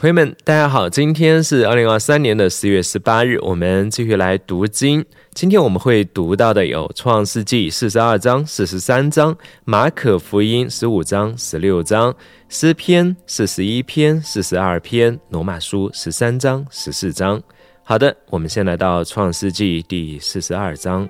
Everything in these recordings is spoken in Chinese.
朋友们，大家好，今天是二零二三年的四月十八日，我们继续来读经。今天我们会读到的有《创世纪》四十二章、四十三章，《马可福音》十五章、十六章，《诗篇》四十一篇、四十二篇，《罗马书》十三章、十四章。好的，我们先来到《创世纪》第四十二章。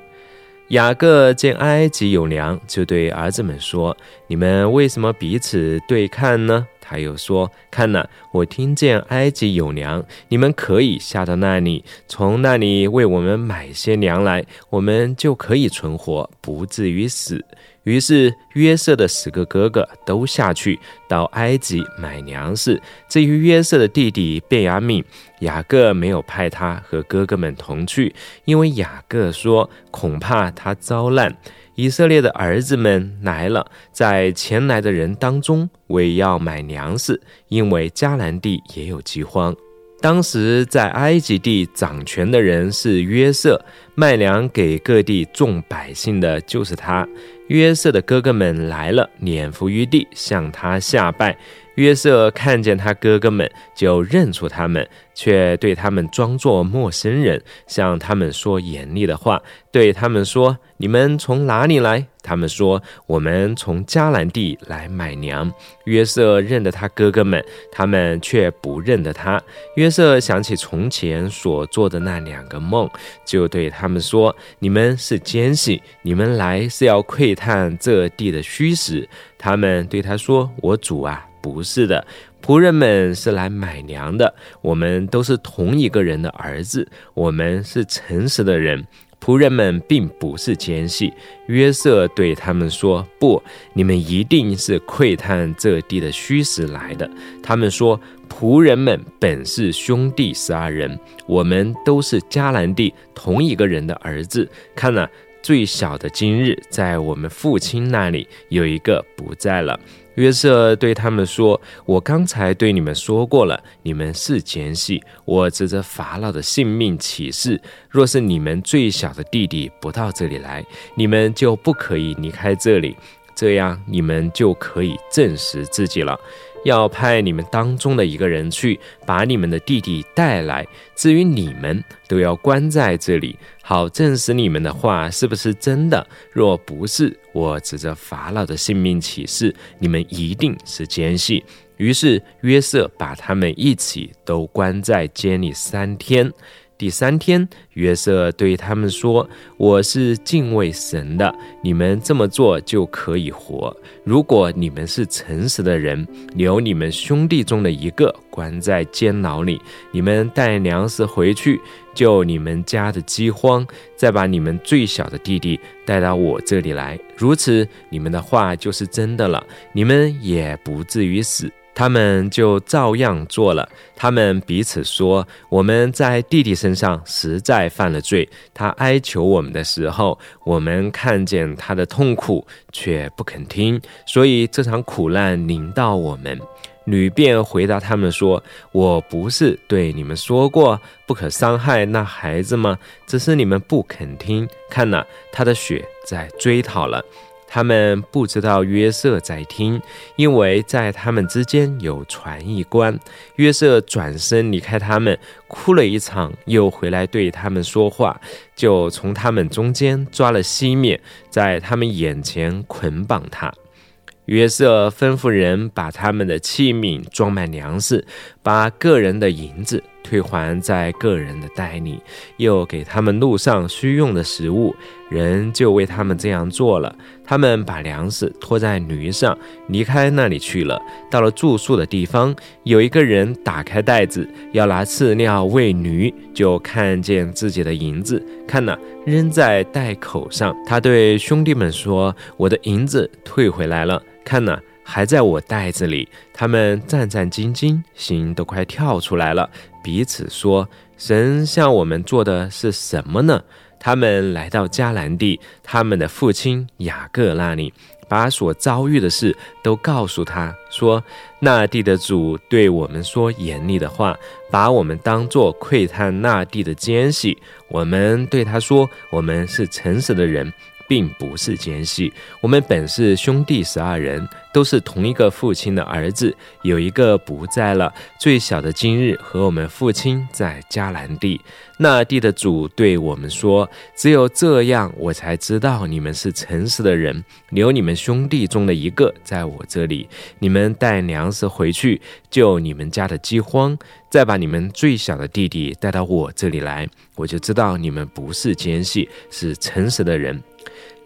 雅各见埃及有粮，就对儿子们说：“你们为什么彼此对看呢？”他又说：“看呐，我听见埃及有粮，你们可以下到那里，从那里为我们买些粮来，我们就可以存活，不至于死。”于是约瑟的十个哥哥都下去到埃及买粮食。至于约瑟的弟弟便雅悯，雅各没有派他和哥哥们同去，因为雅各说恐怕他遭难。以色列的儿子们来了，在前来的人当中，为要买粮食，因为迦南地也有饥荒。当时在埃及地掌权的人是约瑟，卖粮给各地众百姓的就是他。约瑟的哥哥们来了，脸伏于地，向他下拜。约瑟看见他哥哥们，就认出他们，却对他们装作陌生人，向他们说严厉的话，对他们说：“你们从哪里来？”他们说：“我们从迦南地来买粮。”约瑟认得他哥哥们，他们却不认得他。约瑟想起从前所做的那两个梦，就对他们说：“你们是奸细，你们来是要窥探这地的虚实。”他们对他说：“我主啊！”不是的，仆人们是来买粮的。我们都是同一个人的儿子，我们是诚实的人。仆人们并不是奸细。约瑟对他们说：“不，你们一定是窥探这地的虚实来的。”他们说：“仆人们本是兄弟十二人，我们都是迦南地同一个人的儿子。看呐，最小的今日在我们父亲那里，有一个不在了。”约瑟对他们说：“我刚才对你们说过了，你们是奸细。我指着法老的性命起誓，若是你们最小的弟弟不到这里来，你们就不可以离开这里。这样，你们就可以证实自己了。”要派你们当中的一个人去把你们的弟弟带来。至于你们，都要关在这里，好证实你们的话是不是真的。若不是，我指着法老的性命起誓，你们一定是奸细。于是约瑟把他们一起都关在监里三天。第三天，约瑟对他们说：“我是敬畏神的，你们这么做就可以活。如果你们是诚实的人，留你们兄弟中的一个关在监牢里，你们带粮食回去，救你们家的饥荒，再把你们最小的弟弟带到我这里来。如此，你们的话就是真的了，你们也不至于死。”他们就照样做了。他们彼此说：“我们在弟弟身上实在犯了罪。他哀求我们的时候，我们看见他的痛苦，却不肯听，所以这场苦难临到我们。”女便回答他们说：“我不是对你们说过，不可伤害那孩子吗？只是你们不肯听。看呐，他的血在追讨了。”他们不知道约瑟在听，因为在他们之间有传译官。约瑟转身离开他们，哭了一场，又回来对他们说话，就从他们中间抓了西面，在他们眼前捆绑他。约瑟吩咐人把他们的器皿装满粮食，把个人的银子退还在个人的袋里，又给他们路上需用的食物。人就为他们这样做了。他们把粮食拖在驴上，离开那里去了。到了住宿的地方，有一个人打开袋子，要拿饲料喂驴，就看见自己的银子，看呐，扔在袋口上。他对兄弟们说：“我的银子退回来了。”看呢，还在我袋子里。他们战战兢兢，心都快跳出来了，彼此说：“神向我们做的是什么呢？”他们来到迦南地，他们的父亲雅各那里，把所遭遇的事都告诉他说：“那地的主对我们说严厉的话，把我们当作窥探那地的奸细。我们对他说：我们是诚实的人。”并不是奸细。我们本是兄弟十二人，都是同一个父亲的儿子。有一个不在了，最小的今日和我们父亲在迦南地。那地的主对我们说：“只有这样，我才知道你们是诚实的人。留你们兄弟中的一个在我这里，你们带粮食回去，救你们家的饥荒。再把你们最小的弟弟带到我这里来，我就知道你们不是奸细，是诚实的人。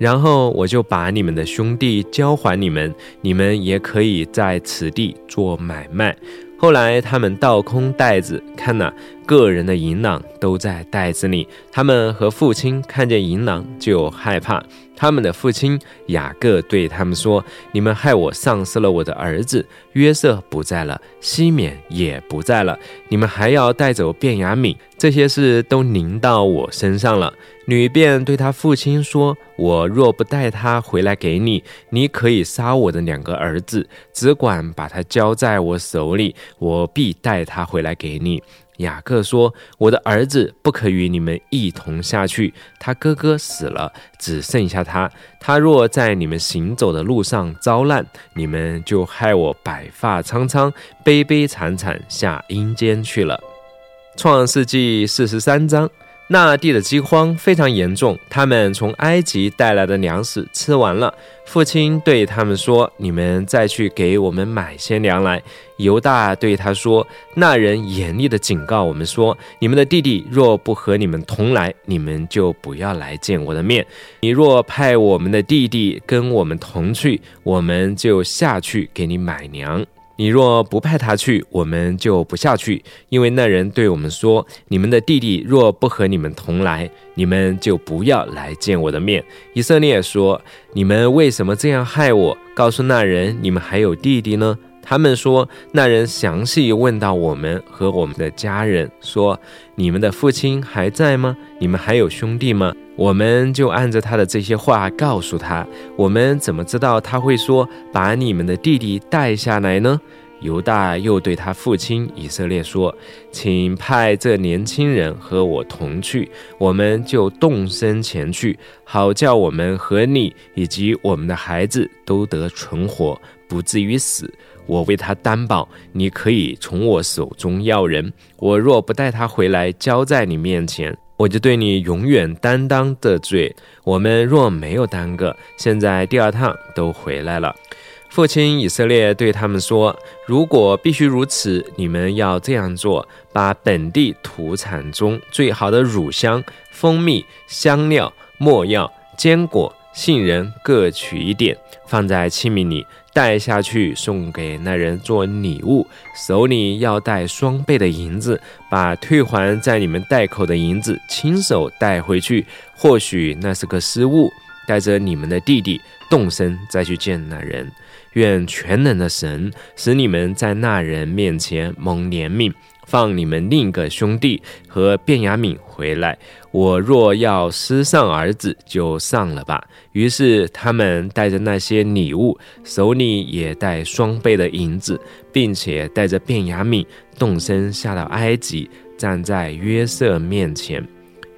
然后我就把你们的兄弟交还你们，你们也可以在此地做买卖。”后来他们倒空袋子，看呐，个人的银囊都在袋子里。他们和父亲看见银囊就害怕。他们的父亲雅各对他们说：“你们害我丧失了我的儿子约瑟不在了，西缅也不在了，你们还要带走便雅悯，这些事都临到我身上了。”女便对他父亲说：“我若不带他回来给你，你可以杀我的两个儿子，只管把他交在我手里，我必带他回来给你。”雅各说：“我的儿子不可与你们一同下去，他哥哥死了，只剩下他。他若在你们行走的路上遭难，你们就害我白发苍苍、悲悲惨惨下阴间去了。”创世纪四十三章。那地的饥荒非常严重，他们从埃及带来的粮食吃完了。父亲对他们说：“你们再去给我们买些粮来。”犹大对他说：“那人严厉地警告我们说：你们的弟弟若不和你们同来，你们就不要来见我的面。你若派我们的弟弟跟我们同去，我们就下去给你买粮。”你若不派他去，我们就不下去，因为那人对我们说：“你们的弟弟若不和你们同来，你们就不要来见我的面。”以色列说：“你们为什么这样害我？告诉那人，你们还有弟弟呢？”他们说：“那人详细问到我们和我们的家人，说：你们的父亲还在吗？你们还有兄弟吗？”我们就按着他的这些话告诉他。我们怎么知道他会说把你们的弟弟带下来呢？犹大又对他父亲以色列说：“请派这年轻人和我同去，我们就动身前去，好叫我们和你以及我们的孩子都得存活，不至于死。我为他担保，你可以从我手中要人。我若不带他回来，交在你面前。”我就对你永远担当的罪。我们若没有耽搁，现在第二趟都回来了。父亲以色列对他们说：“如果必须如此，你们要这样做：把本地土产中最好的乳香、蜂蜜、香料、末药、坚果、杏仁各取一点，放在器皿里。”带下去送给那人做礼物，手里要带双倍的银子，把退还在你们袋口的银子亲手带回去。或许那是个失误，带着你们的弟弟动身再去见那人。愿全能的神使你们在那人面前蒙怜悯。放你们另一个兄弟和卞雅敏回来。我若要失丧儿子，就丧了吧。于是他们带着那些礼物，手里也带双倍的银子，并且带着卞雅敏动身下到埃及，站在约瑟面前。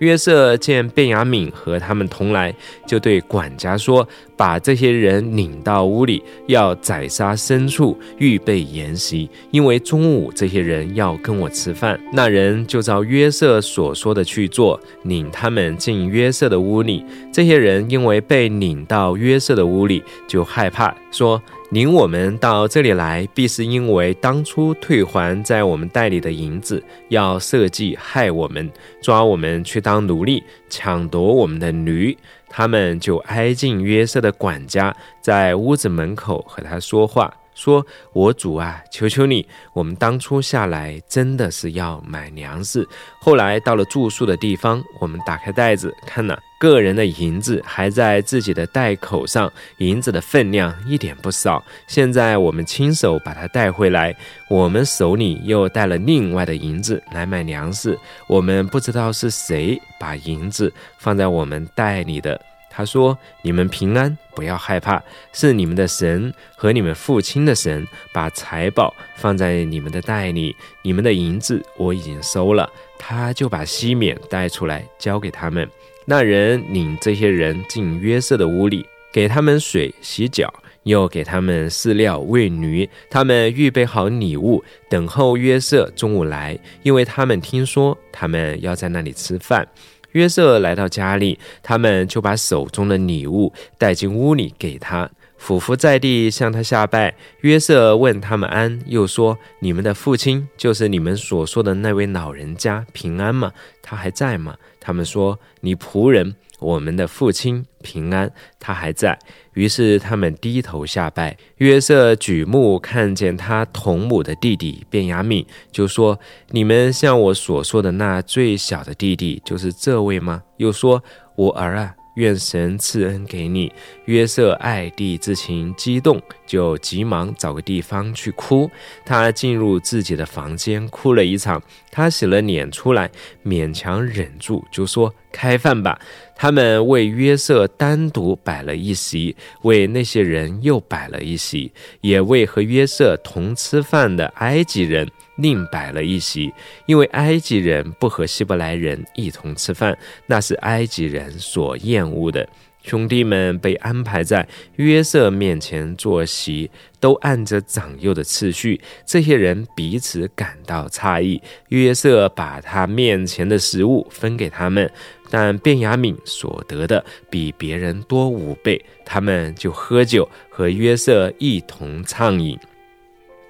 约瑟见卞雅敏和他们同来，就对管家说：“把这些人领到屋里，要宰杀牲畜，预备筵席，因为中午这些人要跟我吃饭。”那人就照约瑟所说的去做，领他们进约瑟的屋里。这些人因为被领到约瑟的屋里，就害怕，说。领我们到这里来，必是因为当初退还在我们袋里的银子，要设计害我们，抓我们去当奴隶，抢夺我们的驴。他们就挨近约瑟的管家，在屋子门口和他说话。说：“我主啊，求求你，我们当初下来真的是要买粮食。后来到了住宿的地方，我们打开袋子，看了个人的银子还在自己的袋口上，银子的分量一点不少。现在我们亲手把它带回来，我们手里又带了另外的银子来买粮食。我们不知道是谁把银子放在我们袋里的。”他说：“你们平安，不要害怕，是你们的神和你们父亲的神把财宝放在你们的袋里。你们的银子我已经收了。”他就把西缅带出来交给他们。那人领这些人进约瑟的屋里，给他们水洗脚，又给他们饲料喂驴。他们预备好礼物，等候约瑟中午来，因为他们听说他们要在那里吃饭。约瑟来到家里，他们就把手中的礼物带进屋里给他。俯伏在地向他下拜。约瑟问他们安，又说：“你们的父亲就是你们所说的那位老人家平安吗？他还在吗？”他们说：“你仆人，我们的父亲平安，他还在。”于是他们低头下拜。约瑟举目看见他同母的弟弟便雅悯，就说：“你们像我所说的那最小的弟弟，就是这位吗？”又说：“我儿啊。”愿神赐恩给你。约瑟爱弟之情激动，就急忙找个地方去哭。他进入自己的房间，哭了一场。他洗了脸出来，勉强忍住，就说：“开饭吧。”他们为约瑟单独摆了一席，为那些人又摆了一席，也为和约瑟同吃饭的埃及人。另摆了一席，因为埃及人不和希伯来人一同吃饭，那是埃及人所厌恶的。兄弟们被安排在约瑟面前坐席，都按着长幼的次序。这些人彼此感到诧异。约瑟把他面前的食物分给他们，但便雅悯所得的比别人多五倍。他们就喝酒，和约瑟一同畅饮。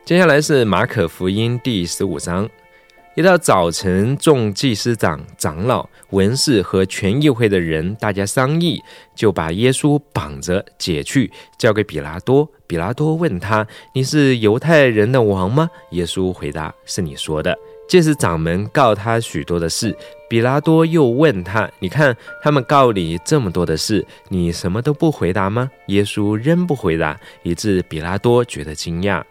接下来是马可福音第十五章。一到早晨，众祭司长、长老、文士和全议会的人，大家商议，就把耶稣绑着解去，交给比拉多。比拉多问他：“你是犹太人的王吗？”耶稣回答：“是你说的。”祭司长们告他许多的事。比拉多又问他：“你看他们告你这么多的事，你什么都不回答吗？”耶稣仍不回答，以致比拉多觉得惊讶。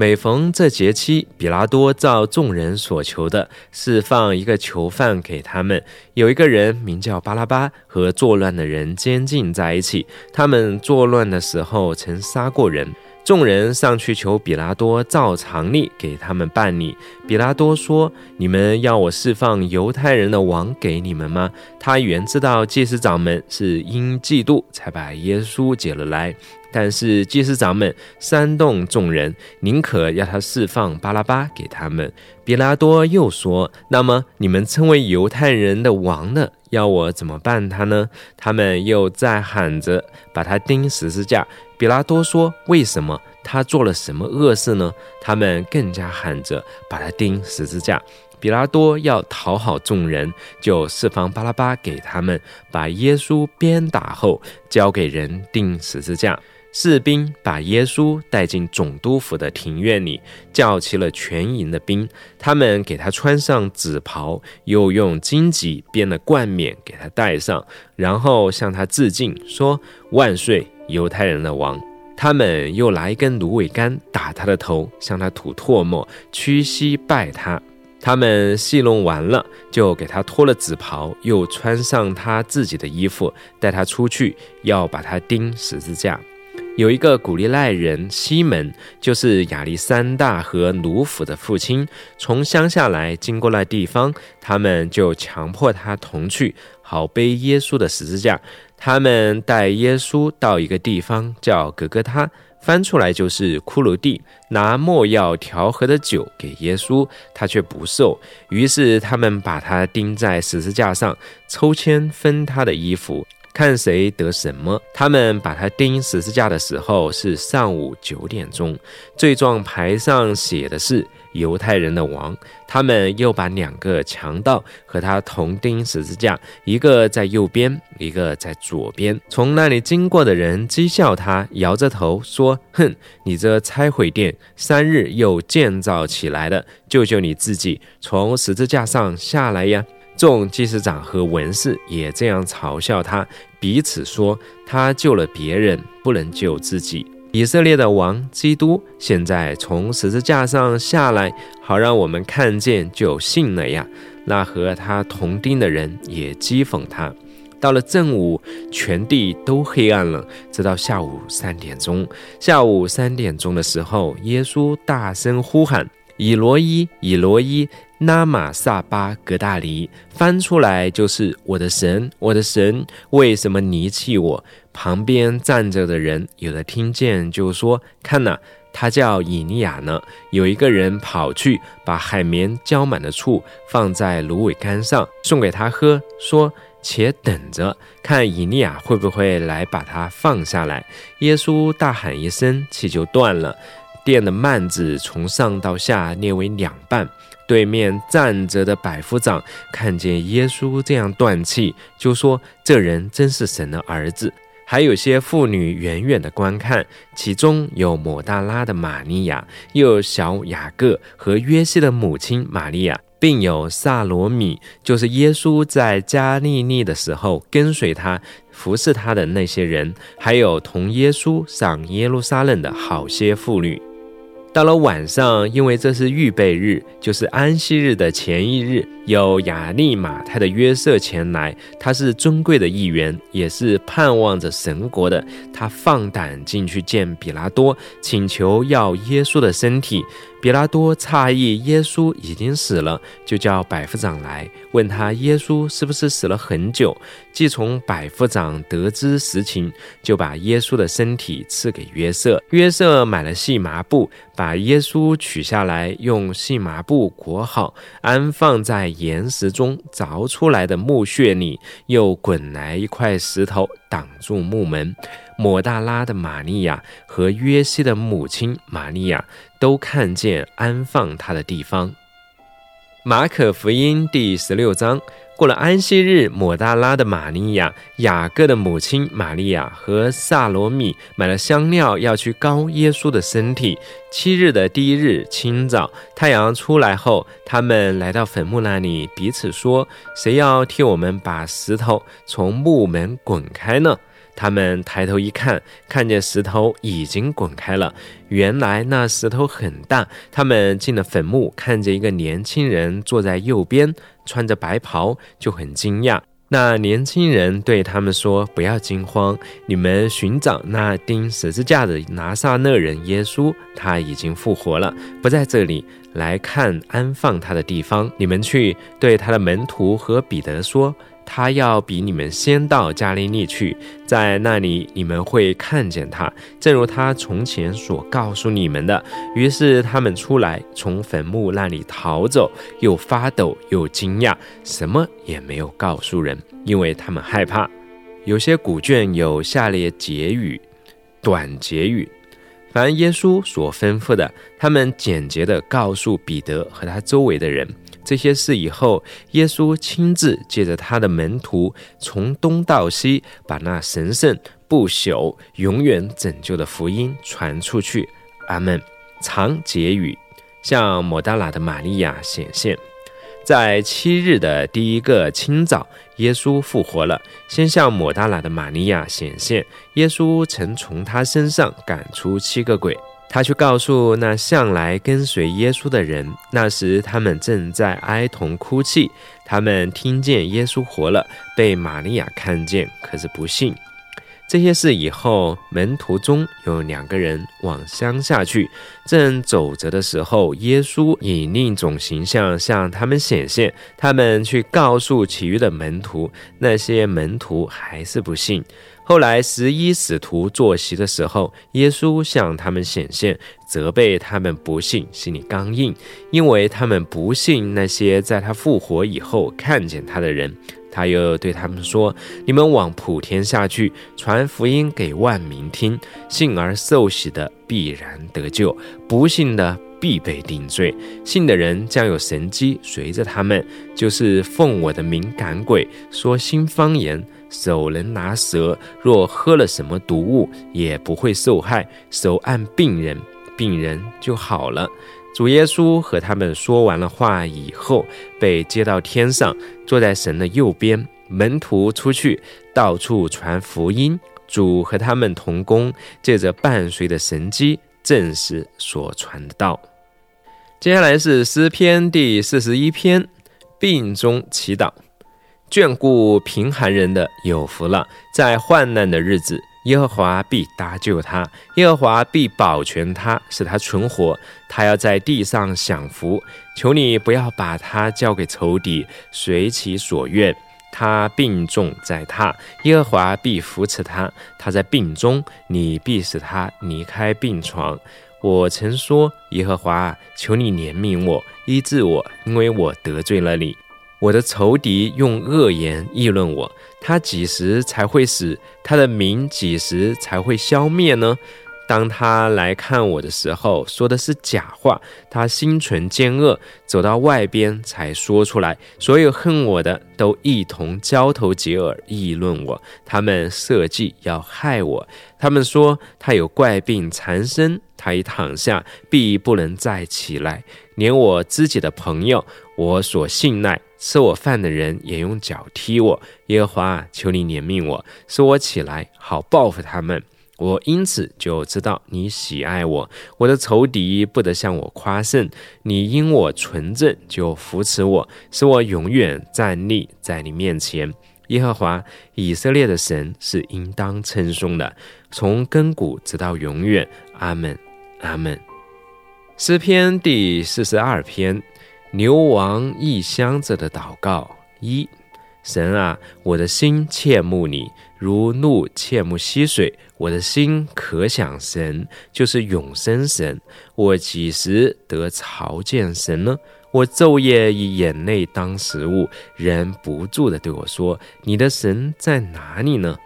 每逢这节期，比拉多照众人所求的，释放一个囚犯给他们。有一个人名叫巴拉巴，和作乱的人监禁在一起。他们作乱的时候曾杀过人。众人上去求比拉多照常例给他们办理。比拉多说：“你们要我释放犹太人的王给你们吗？”他原知道祭司长们是因嫉妒才把耶稣解了来。但是祭司长们煽动众人，宁可要他释放巴拉巴给他们。比拉多又说：“那么你们称为犹太人的王呢？要我怎么办他呢？”他们又在喊着把他钉十字架。比拉多说：“为什么他做了什么恶事呢？”他们更加喊着把他钉十字架。比拉多要讨好众人，就释放巴拉巴给他们，把耶稣鞭打后交给人钉十字架。士兵把耶稣带进总督府的庭院里，叫齐了全营的兵。他们给他穿上紫袍，又用荆棘编了冠冕给他戴上，然后向他致敬，说：“万岁，犹太人的王！”他们又拿一根芦苇杆打他的头，向他吐唾沫，屈膝拜他。他们戏弄完了，就给他脱了紫袍，又穿上他自己的衣服，带他出去，要把他钉十字架。有一个古利奈人西门，就是亚历山大和卢甫的父亲，从乡下来，经过那地方，他们就强迫他同去，好背耶稣的十字架。他们带耶稣到一个地方叫格格他，翻出来就是骷髅地，拿墨药调和的酒给耶稣，他却不受。于是他们把他钉在十字架上，抽签分他的衣服。看谁得什么？他们把他钉十字架的时候是上午九点钟，罪状牌上写的是犹太人的王。他们又把两个强盗和他同钉十字架，一个在右边，一个在左边。从那里经过的人讥笑他，摇着头说：“哼，你这拆毁殿三日又建造起来的，救救你自己，从十字架上下来呀！”众祭司长和文士也这样嘲笑他，彼此说：“他救了别人，不能救自己。”以色列的王基督现在从十字架上下来，好让我们看见就信了呀。那和他同钉的人也讥讽他。到了正午，全地都黑暗了，直到下午三点钟。下午三点钟的时候，耶稣大声呼喊。以罗伊，以罗伊，拉玛萨巴格大黎。翻出来就是我的神，我的神，为什么离弃我？旁边站着的人有的听见就说：“看呐，他叫以利亚呢。”有一个人跑去把海绵浇满的醋放在芦苇杆上，送给他喝，说。且等着看以利亚会不会来把他放下来。耶稣大喊一声，气就断了，殿的幔子从上到下裂为两半。对面站着的百夫长看见耶稣这样断气，就说：“这人真是神的儿子。”还有些妇女远远的观看，其中有抹大拉的玛利亚，又有小雅各和约西的母亲玛利亚。并有萨罗米，就是耶稣在加利利的时候跟随他、服侍他的那些人，还有同耶稣上耶路撒冷的好些妇女。到了晚上，因为这是预备日，就是安息日的前一日，有雅利马泰的约瑟前来，他是尊贵的一员，也是盼望着神国的。他放胆进去见比拉多，请求要耶稣的身体。比拉多诧异，耶稣已经死了，就叫百夫长来问他：耶稣是不是死了很久？既从百夫长得知实情，就把耶稣的身体赐给约瑟。约瑟买了细麻布，把耶稣取下来，用细麻布裹好，安放在岩石中凿出来的墓穴里，又滚来一块石头挡住墓门。抹大拉的玛利亚和约西的母亲玛利亚都看见安放他的地方。马可福音第十六章，过了安息日，抹大拉的玛利亚、雅各的母亲玛利亚和萨罗米买了香料，要去膏耶稣的身体。七日的第一日清早，太阳出来后，他们来到坟墓那里，彼此说：“谁要替我们把石头从墓门滚开呢？”他们抬头一看，看见石头已经滚开了。原来那石头很大。他们进了坟墓，看见一个年轻人坐在右边，穿着白袍，就很惊讶。那年轻人对他们说：“不要惊慌，你们寻找那钉十字架的拿撒勒人耶稣，他已经复活了，不在这里。来看安放他的地方。你们去对他的门徒和彼得说。”他要比你们先到加利利去，在那里你们会看见他，正如他从前所告诉你们的。于是他们出来，从坟墓那里逃走，又发抖又惊讶，什么也没有告诉人，因为他们害怕。有些古卷有下列结语，短结语：凡耶稣所吩咐的，他们简洁地告诉彼得和他周围的人。这些事以后，耶稣亲自借着他的门徒，从东到西，把那神圣不朽、永远拯救的福音传出去。阿门。长结语，向抹大拉的玛利亚显现。在七日的第一个清早，耶稣复活了，先向抹大拉的玛利亚显现。耶稣曾从他身上赶出七个鬼。他去告诉那向来跟随耶稣的人，那时他们正在哀痛哭泣。他们听见耶稣活了，被玛利亚看见，可是不信。这些事以后，门徒中有两个人往乡下去，正走着的时候，耶稣以另一种形象向他们显现。他们去告诉其余的门徒，那些门徒还是不信。后来十一使徒坐席的时候，耶稣向他们显现，责备他们不信，心里刚硬，因为他们不信那些在他复活以后看见他的人。他又对他们说：“你们往普天下去，传福音给万民听。信而受洗的必然得救，不信的必被定罪。信的人将有神机随着他们，就是奉我的名赶鬼，说新方言。”手能拿蛇，若喝了什么毒物，也不会受害。手按病人，病人就好了。主耶稣和他们说完了话以后，被接到天上，坐在神的右边。门徒出去，到处传福音。主和他们同工，借着伴随的神机，证实所传的道。接下来是诗篇第四十一篇，病中祈祷。眷顾贫寒人的有福了，在患难的日子耶和华必搭救他，耶和华必保全他，使他存活。他要在地上享福。求你不要把他交给仇敌，随其所愿。他病重在榻，耶和华必扶持他。他在病中，你必使他离开病床。我曾说：耶和华，求你怜悯我，医治我，因为我得罪了你。我的仇敌用恶言议论我，他几时才会死？他的名几时才会消灭呢？当他来看我的时候，说的是假话。他心存奸恶，走到外边才说出来。所有恨我的都一同交头接耳议论我，他们设计要害我。他们说他有怪病缠身，他一躺下必不能再起来。连我自己的朋友，我所信赖吃我饭的人也用脚踢我。耶和华，求你怜悯我，使我起来，好报复他们。我因此就知道你喜爱我，我的仇敌不得向我夸胜。你因我纯正就扶持我，使我永远站立在你面前。耶和华以色列的神是应当称颂的，从根骨直到永远。阿门，阿门。诗篇第四十二篇，牛王异乡者的祷告一。神啊，我的心切慕你，如怒切慕溪水。我的心可想神，就是永生神。我几时得朝见神呢？我昼夜以眼泪当食物，人不住地对我说：“你的神在哪里呢？”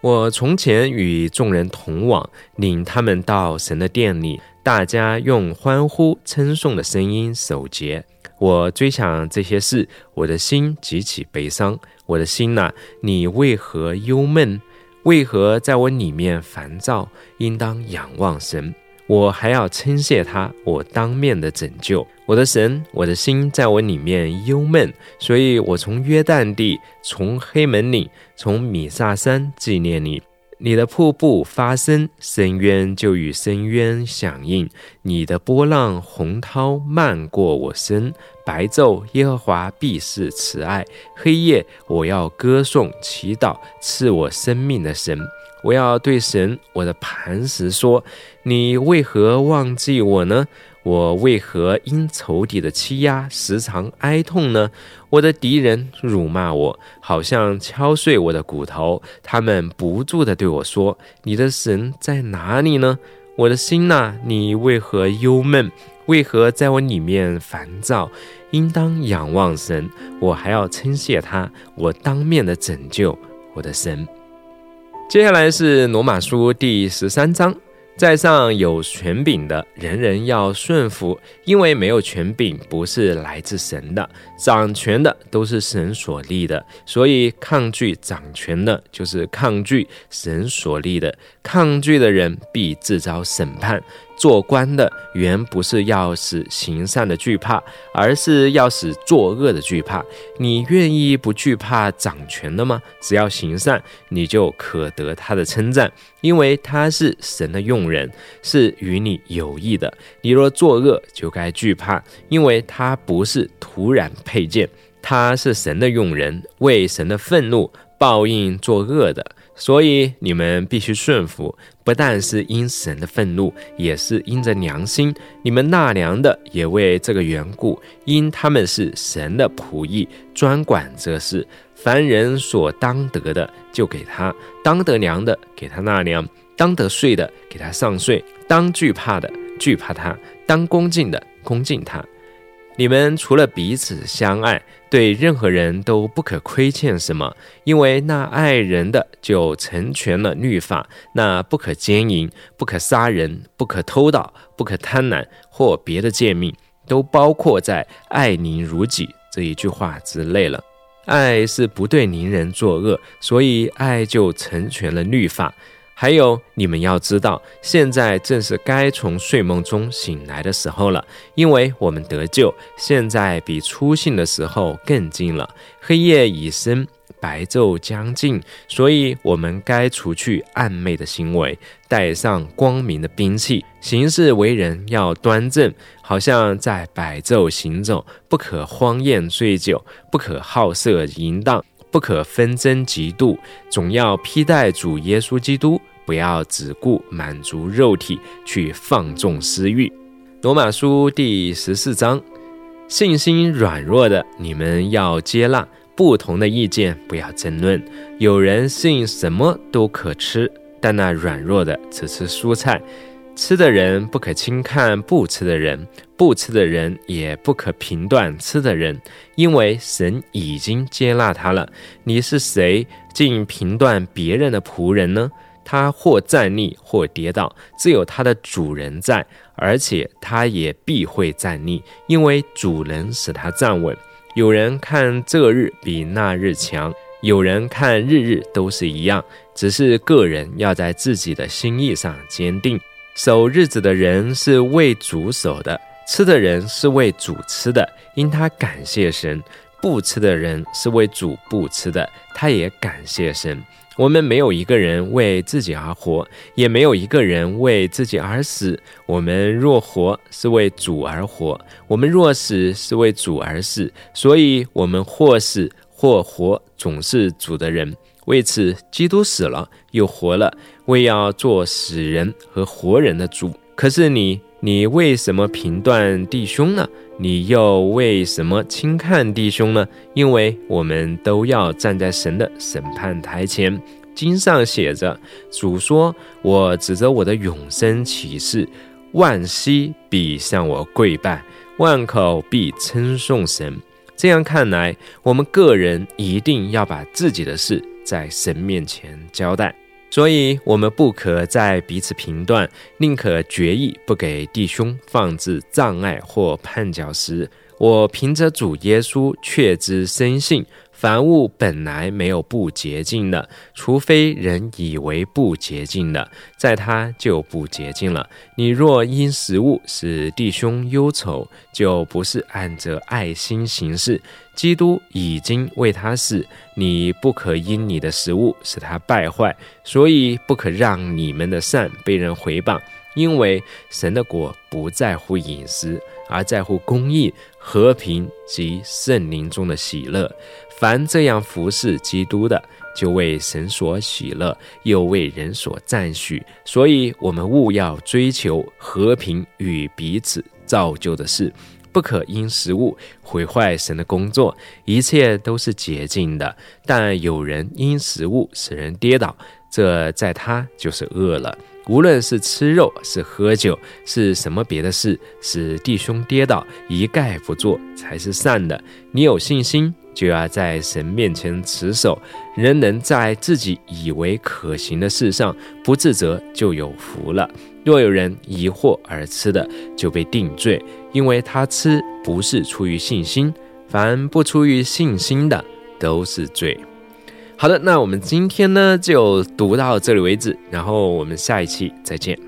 我从前与众人同往，领他们到神的殿里，大家用欢呼称颂的声音守节。我追想这些事，我的心极其悲伤。我的心呐，你为何忧闷？为何在我里面烦躁？应当仰望神，我还要称谢他，我当面的拯救。我的神，我的心在我里面忧闷，所以我从约旦地，从黑门岭，从米萨山纪念你。你的瀑布发声，深渊就与深渊响应；你的波浪洪涛漫过我身。白昼，耶和华必是慈爱；黑夜，我要歌颂、祈祷赐我生命的神。我要对神，我的磐石说：“你为何忘记我呢？”我为何因仇敌的欺压时常哀痛呢？我的敌人辱骂我，好像敲碎我的骨头。他们不住地对我说：“你的神在哪里呢？”我的心呐，你为何忧闷？为何在我里面烦躁？应当仰望神，我还要称谢他，我当面的拯救我的神。接下来是罗马书第十三章。在上有权柄的人人要顺服，因为没有权柄不是来自神的。掌权的都是神所立的，所以抗拒掌权的，就是抗拒神所立的。抗拒的人必自招审判。做官的原不是要使行善的惧怕，而是要使作恶的惧怕。你愿意不惧怕掌权的吗？只要行善，你就可得他的称赞，因为他是神的用人，是与你有益的。你若作恶，就该惧怕，因为他不是突然配剑，他是神的用人，为神的愤怒报应作恶的。所以你们必须顺服，不但是因神的愤怒，也是因着良心。你们纳粮的也为这个缘故，因他们是神的仆役，专管这事。凡人所当得的，就给他；当得粮的，给他纳粮；当得税的，给他上税；当惧怕的，惧怕他；当恭敬的，恭敬他。你们除了彼此相爱，对任何人都不可亏欠什么，因为那爱人的就成全了律法。那不可奸淫，不可杀人，不可偷盗，不可贪婪或别的贱命，都包括在“爱邻如己”这一句话之内了。爱是不对邻人作恶，所以爱就成全了律法。还有，你们要知道，现在正是该从睡梦中醒来的时候了，因为我们得救，现在比初信的时候更近了。黑夜已深，白昼将近，所以我们该除去暗昧的行为，带上光明的兵器，行事为人要端正，好像在白昼行走，不可荒宴醉酒，不可好色淫荡。不可纷争嫉妒，总要披戴主耶稣基督，不要只顾满足肉体，去放纵私欲。罗马书第十四章，信心软弱的，你们要接纳不同的意见，不要争论。有人信什么都可吃，但那软弱的只吃蔬菜。吃的人不可轻看不吃的人，不吃的人也不可评断吃的人，因为神已经接纳他了。你是谁，竟评断别人的仆人呢？他或站立，或跌倒，只有他的主人在，而且他也必会站立，因为主人使他站稳。有人看这日比那日强，有人看日日都是一样，只是个人要在自己的心意上坚定。守日子的人是为主守的，吃的人是为主吃的，因他感谢神；不吃的人是为主不吃的，他也感谢神。我们没有一个人为自己而活，也没有一个人为自己而死。我们若活，是为主而活；我们若死，是为主而死。所以，我们或死或活，总是主的人。为此，基督死了又活了，为要做死人和活人的主。可是你，你为什么评断弟兄呢？你又为什么轻看弟兄呢？因为我们都要站在神的审判台前。经上写着：“主说，我指着我的永生启示，万膝必向我跪拜，万口必称颂神。”这样看来，我们个人一定要把自己的事。在神面前交代，所以我们不可在彼此评断，宁可决意不给弟兄放置障碍或绊脚石。我凭着主耶稣确知深信。凡物本来没有不洁净的，除非人以为不洁净的，在他就不洁净了。你若因食物使弟兄忧愁，就不是按着爱心行事。基督已经为他死，你不可因你的食物使他败坏，所以不可让你们的善被人回谤。因为神的果不在乎饮食，而在乎公义、和平及圣灵中的喜乐。凡这样服侍基督的，就为神所喜乐，又为人所赞许。所以，我们务要追求和平与彼此造就的事，不可因食物毁坏神的工作。一切都是洁净的，但有人因食物使人跌倒，这在他就是恶了。无论是吃肉，是喝酒，是什么别的事，使弟兄跌倒，一概不做，才是善的。你有信心。就要在神面前持守，人能在自己以为可行的事上不自责，就有福了。若有人疑惑而吃的，就被定罪，因为他吃不是出于信心。凡不出于信心的，都是罪。好的，那我们今天呢就读到这里为止，然后我们下一期再见。